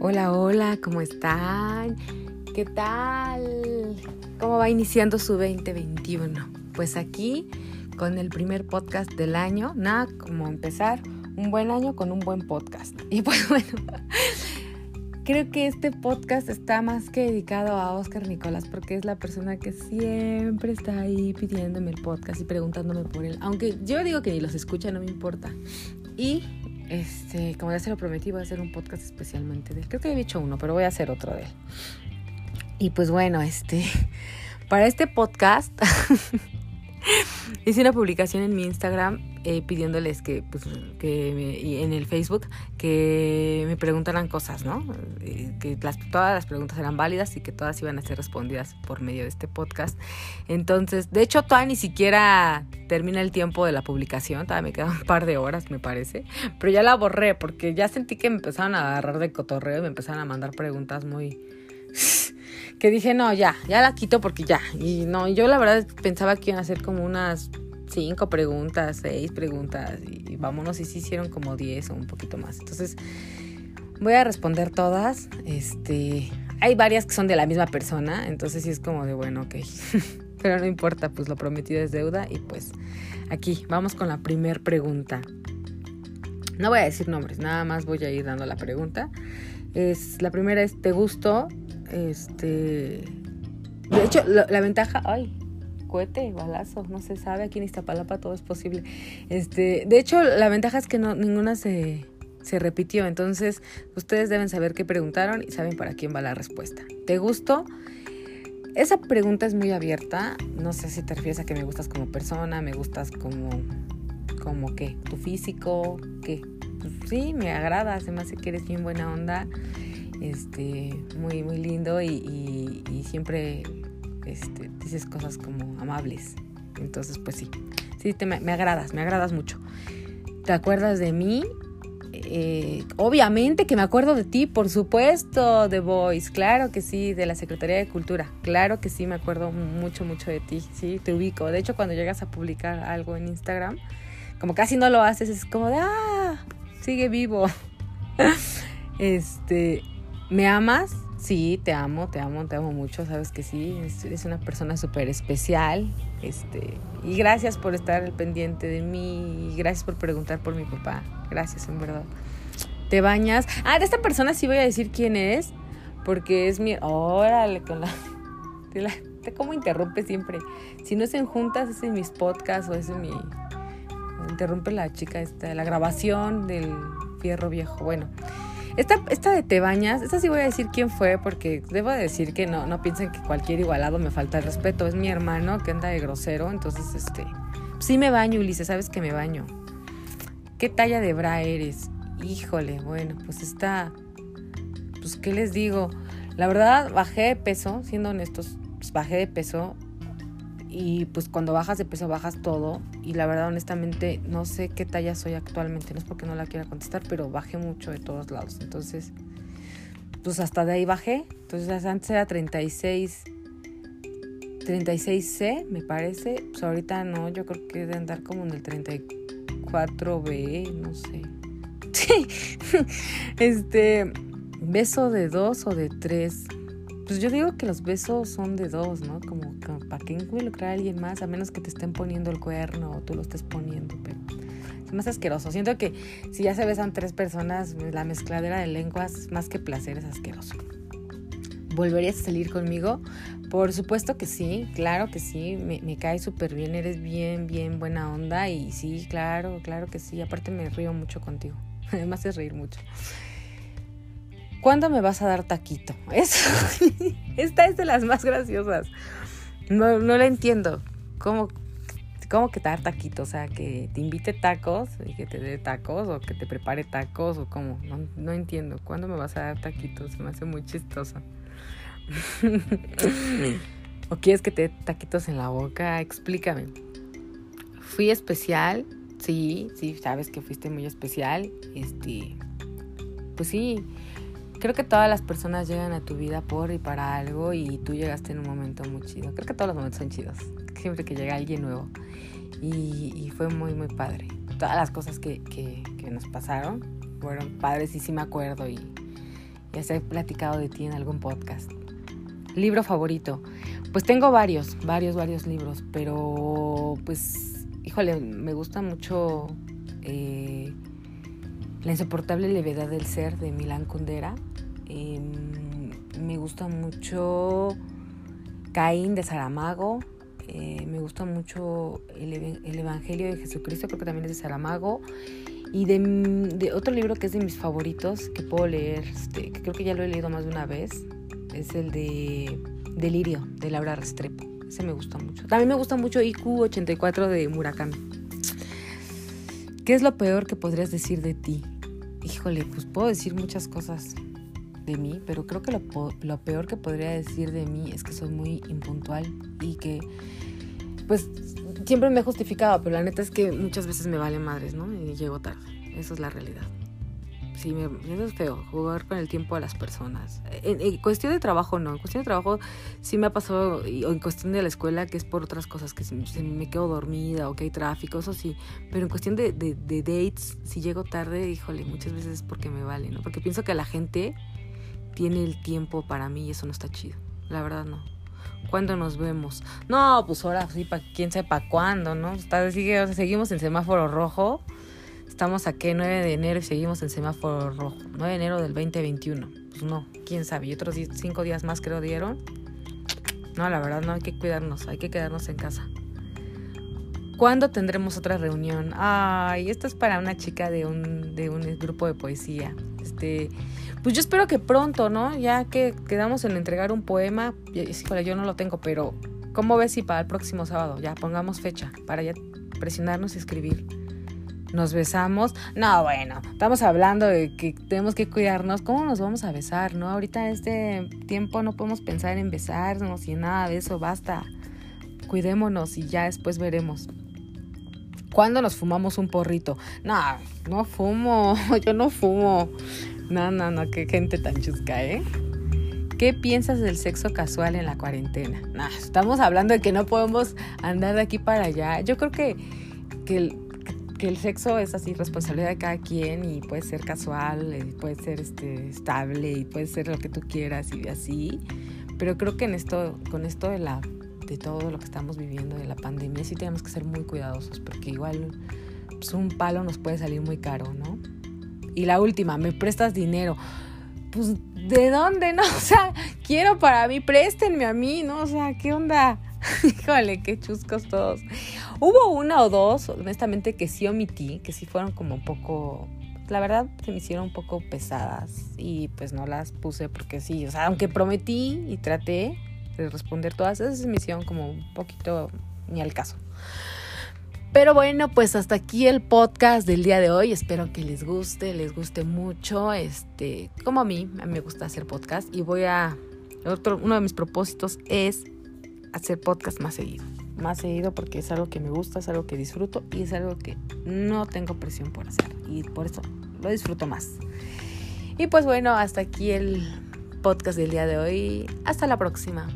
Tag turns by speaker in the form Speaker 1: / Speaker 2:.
Speaker 1: Hola, hola, ¿cómo están? ¿Qué tal? ¿Cómo va iniciando su 2021? Pues aquí con el primer podcast del año, nada como empezar un buen año con un buen podcast. Y pues bueno, creo que este podcast está más que dedicado a Oscar Nicolás porque es la persona que siempre está ahí pidiéndome el podcast y preguntándome por él. Aunque yo digo que ni los escucha, no me importa. Y este, como ya se lo prometí, voy a hacer un podcast especialmente de él. Creo que he hecho uno, pero voy a hacer otro de él. Y pues bueno, este, para este podcast hice una publicación en mi Instagram eh, pidiéndoles que, pues, en el Facebook que me preguntaran cosas, ¿no? Que todas las preguntas eran válidas y que todas iban a ser respondidas por medio de este podcast. Entonces, de hecho, todavía ni siquiera termina el tiempo de la publicación, todavía me quedan un par de horas, me parece, pero ya la borré porque ya sentí que me empezaron a agarrar de cotorreo y me empezaron a mandar preguntas muy que dije, no, ya, ya la quito porque ya. Y no, yo la verdad pensaba que iban a hacer como unas cinco preguntas, seis preguntas y, vámonos y sí hicieron como diez o un poquito más. Entonces voy a responder todas. Este, hay varias que son de la misma persona, entonces sí es como de bueno, ok. Pero no importa, pues lo prometido es deuda y pues aquí vamos con la primer pregunta. No voy a decir nombres, nada más voy a ir dando la pregunta. Es, la primera es, ¿te gustó? Este, de hecho, la, la ventaja, ay, cohete, balazo, no se sabe, aquí en Iztapalapa todo es posible. Este, de hecho, la ventaja es que no, ninguna se, se repitió, entonces ustedes deben saber qué preguntaron y saben para quién va la respuesta. ¿Te gustó? Esa pregunta es muy abierta, no sé si te refieres a que me gustas como persona, me gustas como, como qué, tu físico, qué. Pues sí, me agrada, hace que eres bien buena onda, este, muy, muy lindo y siempre este, dices cosas como amables. Entonces, pues sí, sí, te, me, agradas, me agradas mucho. ¿Te acuerdas de mí? Eh, obviamente que me acuerdo de ti, por supuesto, de Voice, claro que sí, de la Secretaría de Cultura, claro que sí, me acuerdo mucho, mucho de ti, sí, te ubico. De hecho, cuando llegas a publicar algo en Instagram, como casi no lo haces, es como de, ah, sigue vivo. este, ¿me amas? Sí, te amo, te amo, te amo mucho, sabes que sí, eres una persona súper especial, este, y gracias por estar pendiente de mí, y gracias por preguntar por mi papá, gracias en verdad. ¿Te bañas? Ah, de esta persona sí voy a decir quién es, porque es mi, órale, con la, de la de cómo interrumpe siempre, si no es en juntas, es en mis podcasts o es en mi, interrumpe la chica esta, la grabación del fierro viejo, bueno. Esta, esta de Te Bañas, esta sí voy a decir quién fue, porque debo decir que no, no piensen que cualquier igualado me falta el respeto. Es mi hermano que anda de grosero, entonces, este, sí me baño, Ulises, sabes que me baño. ¿Qué talla de bra eres? Híjole, bueno, pues está, pues, ¿qué les digo? La verdad, bajé de peso, siendo honestos, pues bajé de peso y pues cuando bajas de peso bajas todo. Y la verdad honestamente no sé qué talla soy actualmente, no es porque no la quiera contestar, pero bajé mucho de todos lados, entonces pues hasta de ahí bajé, entonces antes era 36 36C me parece, pues ahorita no, yo creo que de andar como en el 34B, no sé. este beso de dos o de tres pues yo digo que los besos son de dos, ¿no? Como, para qué involucrar a alguien más, a menos que te estén poniendo el cuerno o tú lo estés poniendo, pero es más asqueroso. Siento que si ya se besan tres personas, la mezcladera de lenguas, más que placer, es asqueroso. ¿Volverías a salir conmigo? Por supuesto que sí, claro que sí, me, me cae súper bien, eres bien, bien buena onda y sí, claro, claro que sí, aparte me río mucho contigo, además es reír mucho. ¿Cuándo me vas a dar taquito? Eso. Esta es de las más graciosas. No, no la entiendo. ¿Cómo, ¿Cómo que te dar taquito? O sea, que te invite tacos y que te dé tacos o que te prepare tacos o cómo. No, no entiendo. ¿Cuándo me vas a dar taquitos? Se me hace muy chistoso. ¿O quieres que te dé taquitos en la boca? Explícame. Fui especial. Sí, sí, sabes que fuiste muy especial. Este. Pues sí creo que todas las personas llegan a tu vida por y para algo y tú llegaste en un momento muy chido. Creo que todos los momentos son chidos, siempre que llega alguien nuevo. Y, fue muy, muy padre. Todas las cosas que, que, que, nos pasaron fueron padres y sí me acuerdo y, Ya se he platicado de ti en algún podcast. Libro favorito. Pues tengo varios, varios, varios libros, pero pues, híjole, me gusta mucho eh, La insoportable levedad del ser de Milán Kundera. Em, me gusta mucho Caín de Saramago. Eh, me gusta mucho el, Evangelio de Jesucristo, creo que también es de Saramago. Y de, otro libro que es de mis favoritos, que puedo leer, este, que creo que ya lo he leído más de una vez, es el de Delirio, de Laura Restrepo. Ese me gusta mucho. También me gusta mucho IQ 84 de Murakami. ¿Qué es lo peor que podrías decir de ti? Híjole, pues puedo decir muchas cosas de mí, pero creo que lo, lo peor que podría decir de mí es que soy muy impuntual y que, pues, siempre me he justificado, pero la neta es que muchas veces me vale madres, ¿no? Y llego tarde. Esa es la realidad sí, me, eso es feo, jugar con el tiempo de las personas. En, cuestión de trabajo no, en cuestión de trabajo sí me ha pasado, o en cuestión de la escuela, que es por otras cosas, que se, me quedo dormida o que hay tráfico, eso sí, pero en cuestión de, de, de, dates, si llego tarde, híjole, muchas veces es porque me vale, ¿no? Porque pienso que la gente tiene el tiempo para mí y eso no está chido, la verdad no. ¿Cuándo nos vemos? No, pues ahora sí, para quién sepa cuándo, ¿no? Está, sigue, seguimos en semáforo rojo Estamos aquí 9 de enero y seguimos en semáforo rojo. 9 de enero del 2021. Pues no, quién sabe. Y otros 5 días más creo dieron. No, la verdad no hay que cuidarnos, hay que quedarnos en casa. ¿Cuándo tendremos otra reunión? Ay, esto es para una chica de un, de un grupo de poesía. Este, pues yo espero que pronto, ¿no? Ya que quedamos en entregar un poema. Híjole, yo no lo tengo, pero ¿cómo ves si para el próximo sábado ya pongamos fecha para ya presionarnos y escribir? Nos besamos. No, bueno, estamos hablando de que tenemos que cuidarnos. ¿Cómo nos vamos a besar, no? Ahorita en este tiempo no podemos pensar en besarnos y nada de eso, basta. Cuidémonos y ya después veremos. ¿Cuándo nos fumamos un porrito? No, no fumo, yo no fumo. No, no, no, qué gente tan chusca, ¿eh? ¿Qué piensas del sexo casual en la cuarentena? No, estamos hablando de que no podemos andar de aquí para allá. Yo creo que, que que el sexo es así responsabilidad de cada quien y puede ser casual, eh, puede ser este, estable y puede ser lo que tú quieras y así. Pero creo que en esto, con esto de la de todo lo que estamos viviendo de la pandemia sí tenemos que ser muy cuidadosos porque igual pues, un palo nos puede salir muy caro, ¿no? Y la última, me prestas dinero. Pues ¿de dónde? No, o sea, quiero para mí, préstenme a mí, ¿no? O sea, ¿qué onda? Híjole, qué chuscos todos. Hubo una o dos, honestamente, que sí omití, que sí fueron como un poco. La verdad, se me hicieron un poco pesadas y pues no las puse porque sí, o sea, aunque prometí y traté de responder todas, esas me hicieron como un poquito ni al caso. Pero bueno, pues hasta aquí el podcast del día de hoy. Espero que les guste, les guste mucho. Este, como a mí, a mí me gusta hacer podcast y voy a otro, uno de mis propósitos es hacer podcast más seguido. Más seguido porque es algo que me gusta, es algo que disfruto y es algo que no tengo presión por hacer. Y por eso lo disfruto más. Y pues bueno, hasta aquí el podcast del día de hoy. Hasta la próxima.